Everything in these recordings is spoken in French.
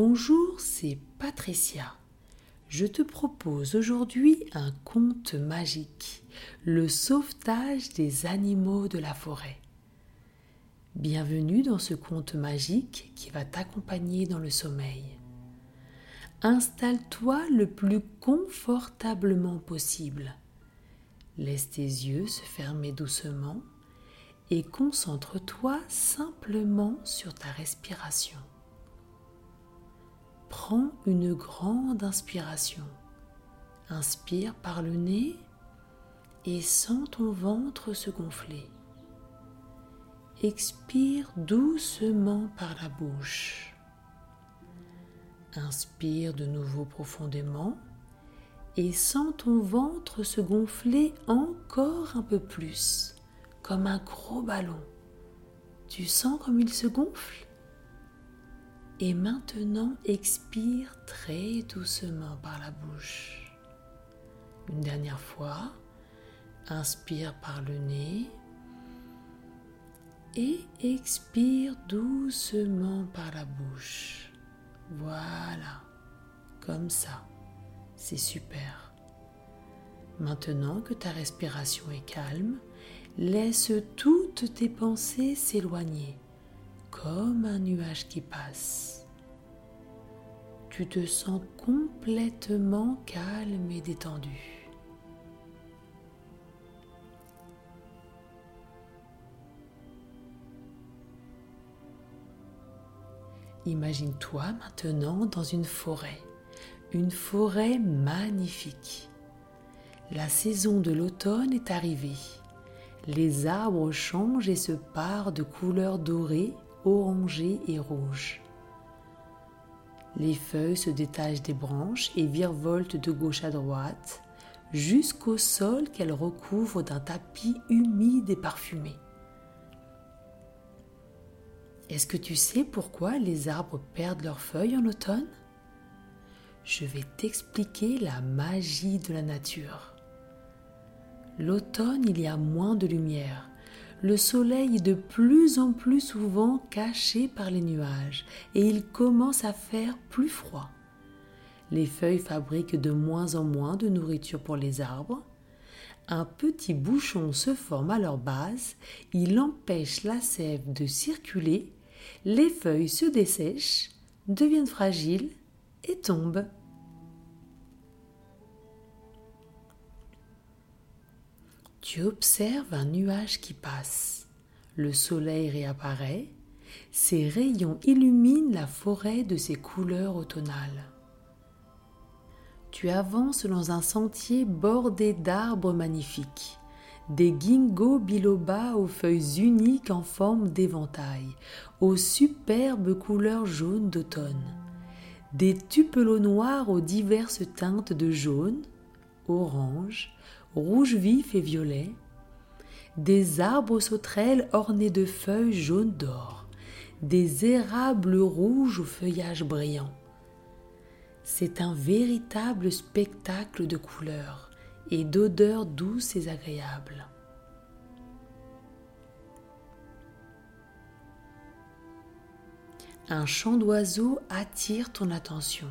Bonjour, c'est Patricia. Je te propose aujourd'hui un conte magique, le sauvetage des animaux de la forêt. Bienvenue dans ce conte magique qui va t'accompagner dans le sommeil. Installe-toi le plus confortablement possible. Laisse tes yeux se fermer doucement et concentre-toi simplement sur ta respiration. Prends une grande inspiration. Inspire par le nez et sens ton ventre se gonfler. Expire doucement par la bouche. Inspire de nouveau profondément et sens ton ventre se gonfler encore un peu plus, comme un gros ballon. Tu sens comme il se gonfle? Et maintenant, expire très doucement par la bouche. Une dernière fois, inspire par le nez et expire doucement par la bouche. Voilà, comme ça. C'est super. Maintenant que ta respiration est calme, laisse toutes tes pensées s'éloigner comme un nuage qui passe. Tu te sens complètement calme et détendu. Imagine-toi maintenant dans une forêt, une forêt magnifique. La saison de l'automne est arrivée. Les arbres changent et se parent de couleurs dorées orangé et rouge. Les feuilles se détachent des branches et virevoltent de gauche à droite jusqu'au sol qu'elles recouvrent d'un tapis humide et parfumé. Est-ce que tu sais pourquoi les arbres perdent leurs feuilles en automne? Je vais t'expliquer la magie de la nature. L'automne, il y a moins de lumière, le soleil est de plus en plus souvent caché par les nuages et il commence à faire plus froid. Les feuilles fabriquent de moins en moins de nourriture pour les arbres. Un petit bouchon se forme à leur base, il empêche la sève de circuler, les feuilles se dessèchent, deviennent fragiles et tombent. Tu observes un nuage qui passe. Le soleil réapparaît. Ses rayons illuminent la forêt de ses couleurs automnales. Tu avances dans un sentier bordé d'arbres magnifiques. Des ginkgo biloba aux feuilles uniques en forme d'éventail, aux superbes couleurs jaunes d'automne. Des tupelots noirs aux diverses teintes de jaune, orange, rouge vif et violet, des arbres sauterelles ornés de feuilles jaunes d'or, des érables rouges au feuillage brillant. C'est un véritable spectacle de couleurs et d'odeurs douces et agréables. Un chant d'oiseaux attire ton attention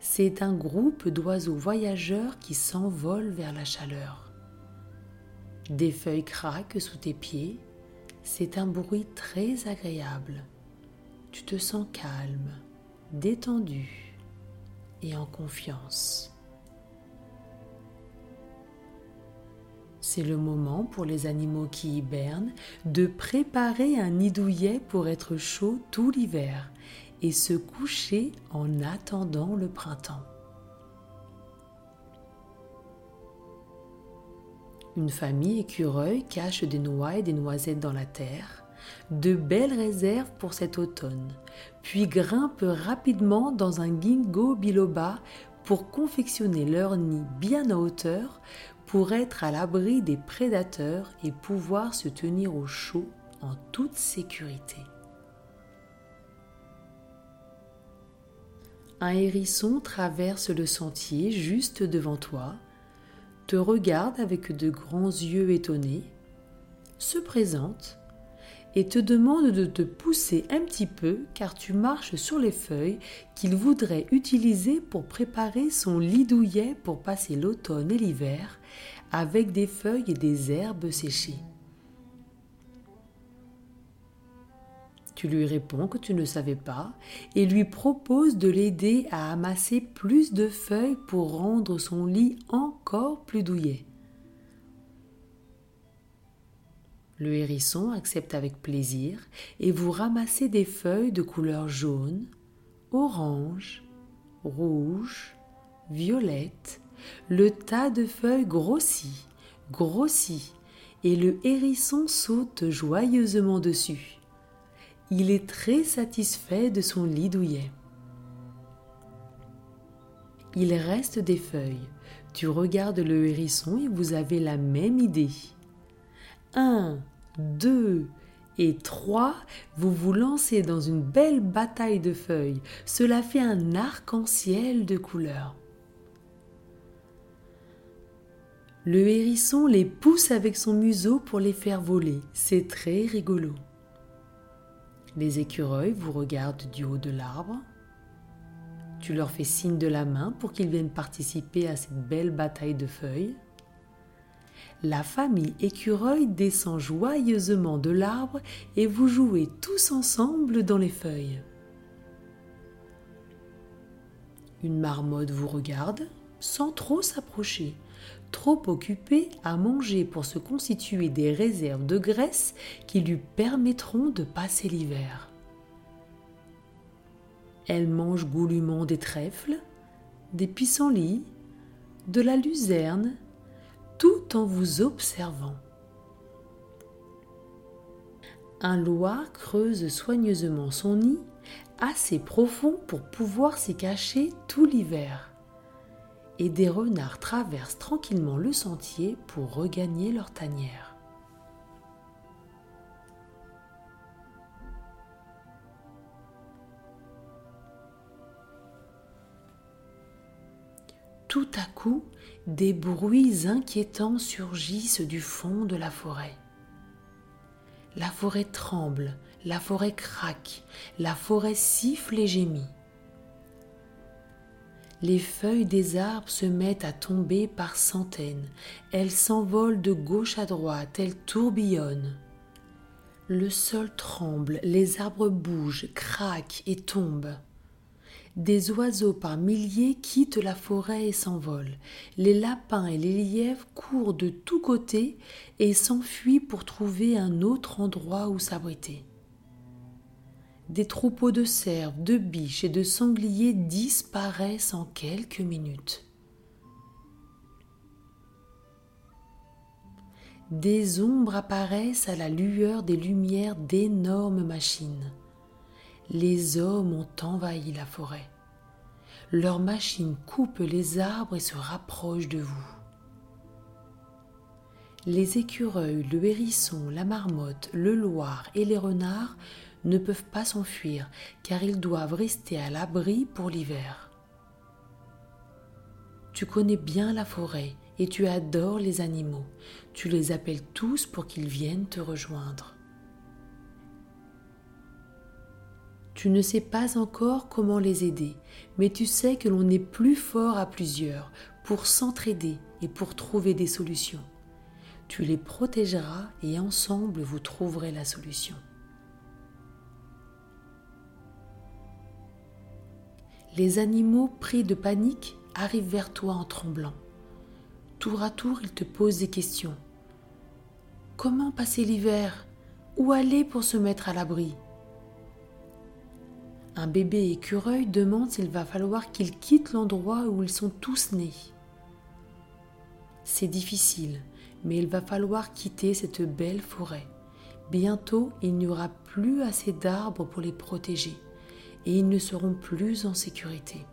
c'est un groupe d'oiseaux voyageurs qui s'envolent vers la chaleur. Des feuilles craquent sous tes pieds, c'est un bruit très agréable. Tu te sens calme, détendu et en confiance. C'est le moment pour les animaux qui hibernent de préparer un nid douillet pour être chaud tout l'hiver et se coucher en attendant le printemps. Une famille écureuil cache des noix et des noisettes dans la terre, de belles réserves pour cet automne, puis grimpe rapidement dans un ginkgo biloba pour confectionner leur nid bien en hauteur pour être à l'abri des prédateurs et pouvoir se tenir au chaud en toute sécurité. Un hérisson traverse le sentier juste devant toi, te regarde avec de grands yeux étonnés, se présente et te demande de te pousser un petit peu car tu marches sur les feuilles qu'il voudrait utiliser pour préparer son lit douillet pour passer l'automne et l'hiver avec des feuilles et des herbes séchées. Tu lui réponds que tu ne savais pas et lui proposes de l'aider à amasser plus de feuilles pour rendre son lit encore plus douillet. Le hérisson accepte avec plaisir et vous ramassez des feuilles de couleur jaune, orange, rouge, violette. Le tas de feuilles grossit, grossit, et le hérisson saute joyeusement dessus. Il est très satisfait de son lit douillet. Il reste des feuilles. Tu regardes le hérisson et vous avez la même idée. Un, deux et trois, vous vous lancez dans une belle bataille de feuilles. Cela fait un arc-en-ciel de couleurs. Le hérisson les pousse avec son museau pour les faire voler. C'est très rigolo. Les écureuils vous regardent du haut de l'arbre. Tu leur fais signe de la main pour qu'ils viennent participer à cette belle bataille de feuilles la famille écureuil descend joyeusement de l'arbre et vous jouez tous ensemble dans les feuilles. Une marmotte vous regarde sans trop s'approcher, trop occupée à manger pour se constituer des réserves de graisse qui lui permettront de passer l'hiver. Elle mange goulûment des trèfles, des pissenlits, de la luzerne tout en vous observant. Un loir creuse soigneusement son nid, assez profond pour pouvoir s'y cacher tout l'hiver. Et des renards traversent tranquillement le sentier pour regagner leur tanière. Tout à coup, des bruits inquiétants surgissent du fond de la forêt. La forêt tremble, la forêt craque, la forêt siffle et gémit. Les feuilles des arbres se mettent à tomber par centaines, elles s'envolent de gauche à droite, elles tourbillonnent. Le sol tremble, les arbres bougent, craquent et tombent. Des oiseaux par milliers quittent la forêt et s'envolent. Les lapins et les lièvres courent de tous côtés et s'enfuient pour trouver un autre endroit où s'abriter. Des troupeaux de cerfs, de biches et de sangliers disparaissent en quelques minutes. Des ombres apparaissent à la lueur des lumières d'énormes machines les hommes ont envahi la forêt. Leurs machines coupent les arbres et se rapprochent de vous. Les écureuils, le hérisson, la marmotte, le loir et les renards ne peuvent pas s'enfuir car ils doivent rester à l'abri pour l'hiver. Tu connais bien la forêt et tu adores les animaux. Tu les appelles tous pour qu'ils viennent te rejoindre. Tu ne sais pas encore comment les aider, mais tu sais que l'on est plus fort à plusieurs pour s'entraider et pour trouver des solutions. Tu les protégeras et ensemble vous trouverez la solution. Les animaux pris de panique arrivent vers toi en tremblant. Tour à tour, ils te posent des questions. Comment passer l'hiver? Où aller pour se mettre à l'abri? Un bébé écureuil demande s'il va falloir qu'il quitte l'endroit où ils sont tous nés. C'est difficile, mais il va falloir quitter cette belle forêt. Bientôt, il n'y aura plus assez d'arbres pour les protéger et ils ne seront plus en sécurité.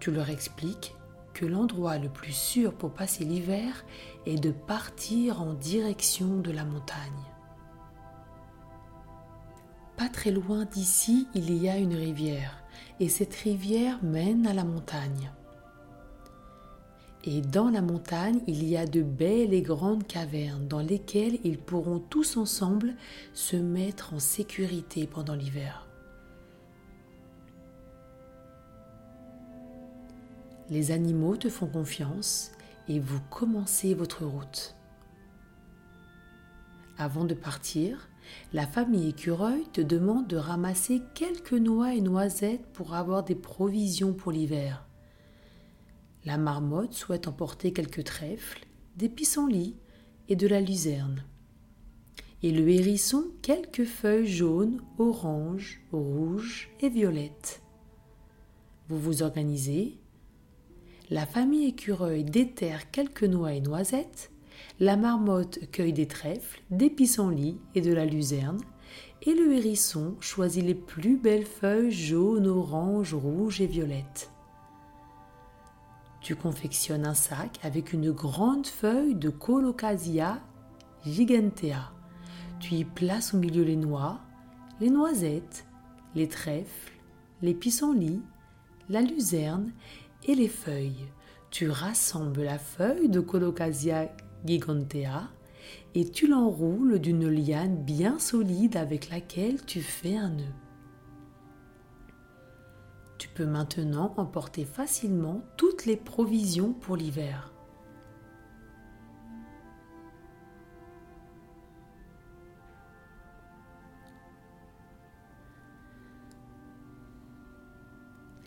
Tu leur expliques que l'endroit le plus sûr pour passer l'hiver est de partir en direction de la montagne. Pas très loin d'ici, il y a une rivière, et cette rivière mène à la montagne. Et dans la montagne, il y a de belles et grandes cavernes dans lesquelles ils pourront tous ensemble se mettre en sécurité pendant l'hiver. Les animaux te font confiance et vous commencez votre route. Avant de partir, la famille écureuil te demande de ramasser quelques noix et noisettes pour avoir des provisions pour l'hiver. La marmotte souhaite emporter quelques trèfles, des pissenlits et de la luzerne. Et le hérisson quelques feuilles jaunes, oranges, rouges et violettes. Vous vous organisez. La famille écureuil déterre quelques noix et noisettes. La marmotte cueille des trèfles, des pissenlits et de la luzerne. Et le hérisson choisit les plus belles feuilles jaunes, oranges, rouges et violettes. Tu confectionnes un sac avec une grande feuille de Colocasia gigantea. Tu y places au milieu les noix, les noisettes, les trèfles, les pissenlits, la luzerne et les feuilles. Tu rassembles la feuille de Colocasia gigantea et tu l'enroules d'une liane bien solide avec laquelle tu fais un nœud. Peux maintenant emporter facilement toutes les provisions pour l'hiver.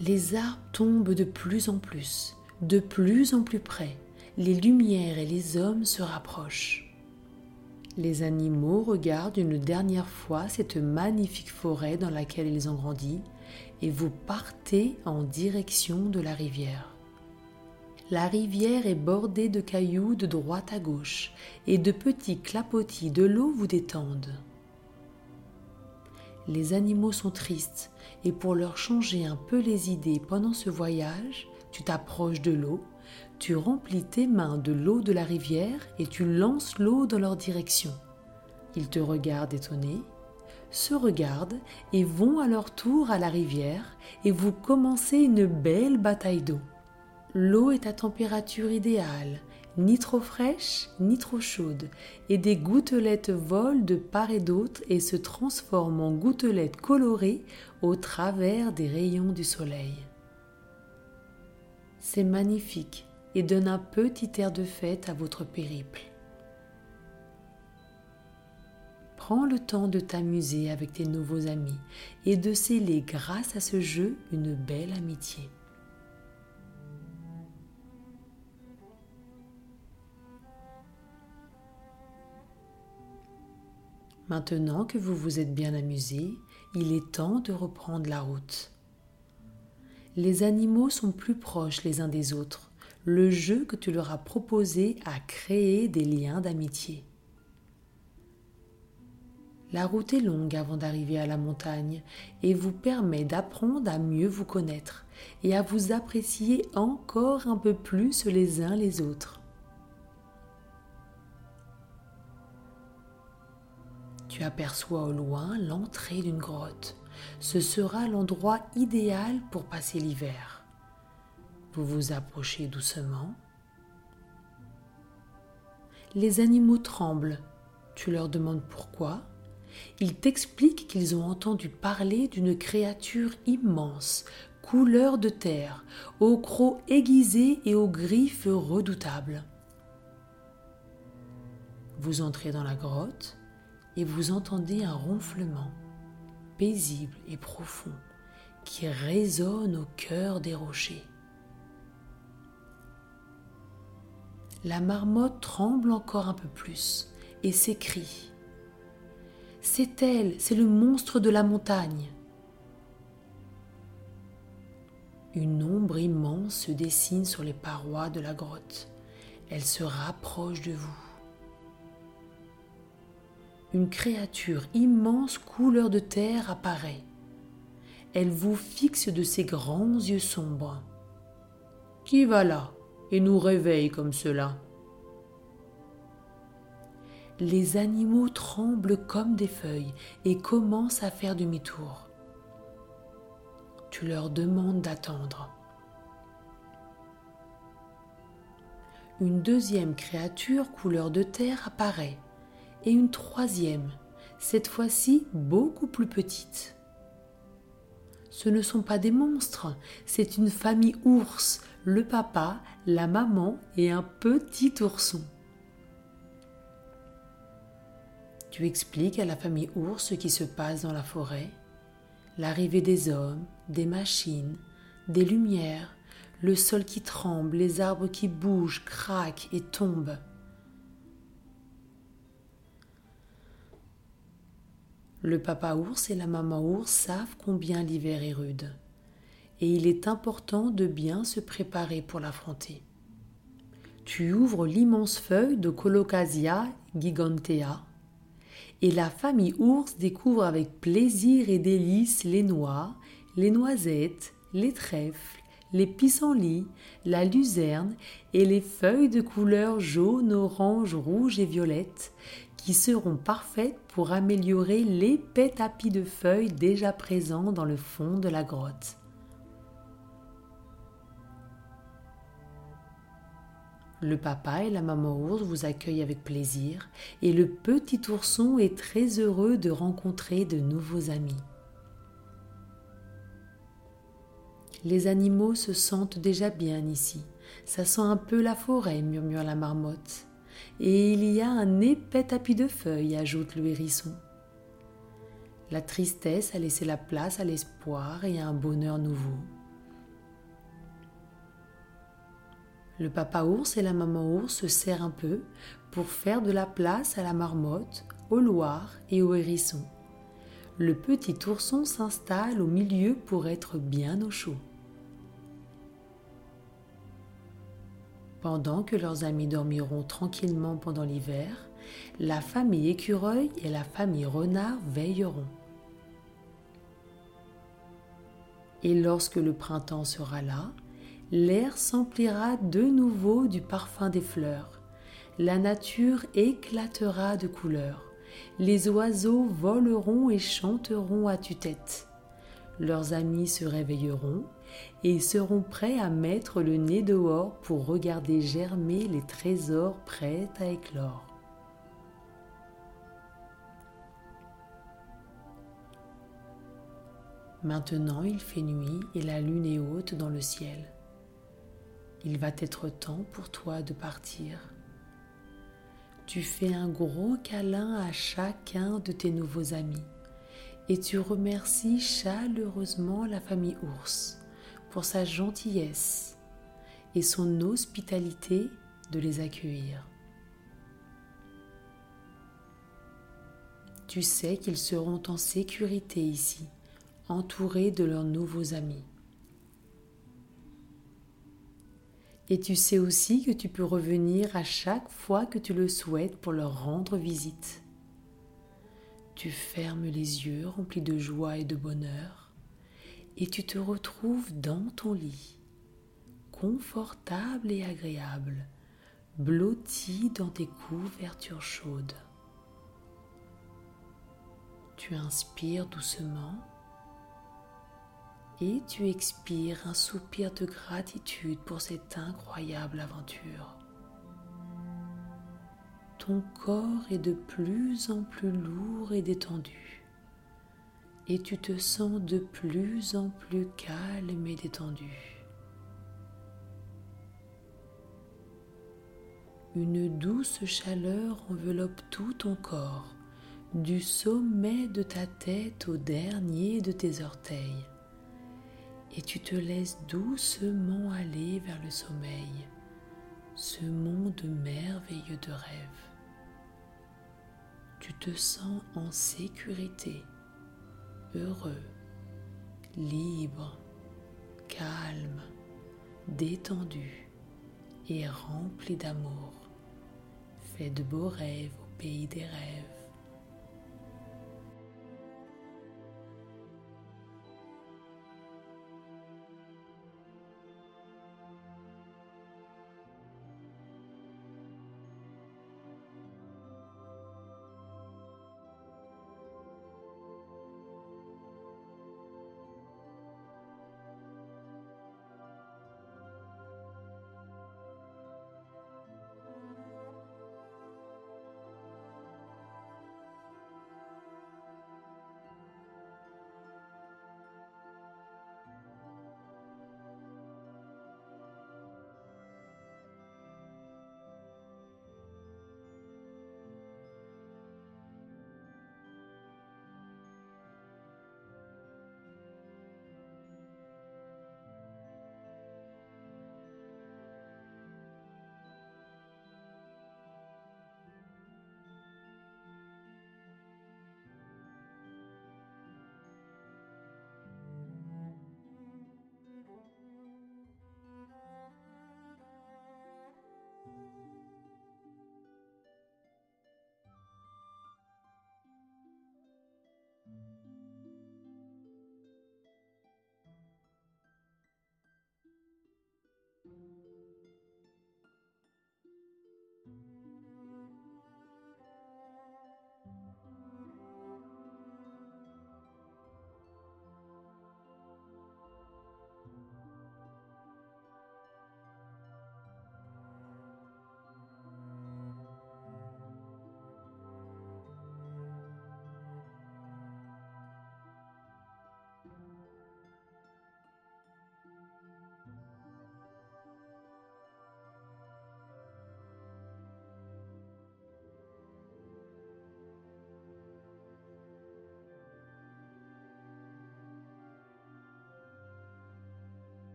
Les arbres tombent de plus en plus, de plus en plus près. Les lumières et les hommes se rapprochent. Les animaux regardent une dernière fois cette magnifique forêt dans laquelle ils ont grandi et vous partez en direction de la rivière. La rivière est bordée de cailloux de droite à gauche et de petits clapotis de l'eau vous détendent. Les animaux sont tristes et pour leur changer un peu les idées pendant ce voyage, tu t'approches de l'eau, tu remplis tes mains de l'eau de la rivière et tu lances l'eau dans leur direction. Ils te regardent étonnés se regardent et vont à leur tour à la rivière et vous commencez une belle bataille d'eau. L'eau est à température idéale, ni trop fraîche ni trop chaude, et des gouttelettes volent de part et d'autre et se transforment en gouttelettes colorées au travers des rayons du soleil. C'est magnifique et donne un petit air de fête à votre périple. Prends le temps de t'amuser avec tes nouveaux amis et de sceller grâce à ce jeu une belle amitié. Maintenant que vous vous êtes bien amusé, il est temps de reprendre la route. Les animaux sont plus proches les uns des autres. Le jeu que tu leur as proposé a créé des liens d'amitié. La route est longue avant d'arriver à la montagne et vous permet d'apprendre à mieux vous connaître et à vous apprécier encore un peu plus les uns les autres. Tu aperçois au loin l'entrée d'une grotte. Ce sera l'endroit idéal pour passer l'hiver. Vous vous approchez doucement. Les animaux tremblent. Tu leur demandes pourquoi ils t'expliquent qu'ils ont entendu parler d'une créature immense, couleur de terre, aux crocs aiguisés et aux griffes redoutables. Vous entrez dans la grotte et vous entendez un ronflement paisible et profond qui résonne au cœur des rochers. La marmotte tremble encore un peu plus et s'écrie c'est elle, c'est le monstre de la montagne. Une ombre immense se dessine sur les parois de la grotte. Elle se rapproche de vous. Une créature immense couleur de terre apparaît. Elle vous fixe de ses grands yeux sombres. Qui va là? Et nous réveille comme cela les animaux tremblent comme des feuilles et commencent à faire demi-tour. Tu leur demandes d'attendre. une deuxième créature couleur de terre apparaît, et une troisième, cette fois-ci beaucoup plus petite. Ce ne sont pas des monstres, c'est une famille ours, le papa, la maman et un petit ourson. Tu expliques à la famille ours ce qui se passe dans la forêt, l'arrivée des hommes, des machines, des lumières, le sol qui tremble, les arbres qui bougent, craquent et tombent. Le papa ours et la maman ours savent combien l'hiver est rude, et il est important de bien se préparer pour l'affronter. Tu ouvres l'immense feuille de Colocasia gigantea, et la famille ours découvre avec plaisir et délice les noix, les noisettes, les trèfles, les pissenlits, la luzerne et les feuilles de couleur jaune, orange, rouge et violette qui seront parfaites pour améliorer l'épais tapis de feuilles déjà présents dans le fond de la grotte. Le papa et la maman ours vous accueillent avec plaisir et le petit ourson est très heureux de rencontrer de nouveaux amis. Les animaux se sentent déjà bien ici. Ça sent un peu la forêt, murmure la marmotte. Et il y a un épais tapis de feuilles, ajoute le hérisson. La tristesse a laissé la place à l'espoir et à un bonheur nouveau. Le papa ours et la maman ours se serrent un peu pour faire de la place à la marmotte, au loir et au hérisson. Le petit ourson s'installe au milieu pour être bien au chaud. Pendant que leurs amis dormiront tranquillement pendant l'hiver, la famille écureuil et la famille renard veilleront. Et lorsque le printemps sera là, l'air s'emplira de nouveau du parfum des fleurs. La nature éclatera de couleurs. Les oiseaux voleront et chanteront à tue-tête. Leurs amis se réveilleront et seront prêts à mettre le nez dehors pour regarder germer les trésors prêts à éclore. Maintenant il fait nuit et la lune est haute dans le ciel. Il va être temps pour toi de partir. Tu fais un gros câlin à chacun de tes nouveaux amis et tu remercies chaleureusement la famille ours pour sa gentillesse et son hospitalité de les accueillir. Tu sais qu'ils seront en sécurité ici, entourés de leurs nouveaux amis. Et tu sais aussi que tu peux revenir à chaque fois que tu le souhaites pour leur rendre visite. Tu fermes les yeux remplis de joie et de bonheur et tu te retrouves dans ton lit, confortable et agréable, blotti dans tes couvertures chaudes. Tu inspires doucement et tu expires un soupir de gratitude pour cette incroyable aventure. Ton corps est de plus en plus lourd et détendu et tu te sens de plus en plus calme et détendu. Une douce chaleur enveloppe tout ton corps, du sommet de ta tête au dernier de tes orteils, et tu te laisses doucement aller vers le sommeil, ce monde merveilleux de rêve. Tu te sens en sécurité heureux, libre, calme, détendu et rempli d'amour. Fais de beaux rêves au pays des rêves.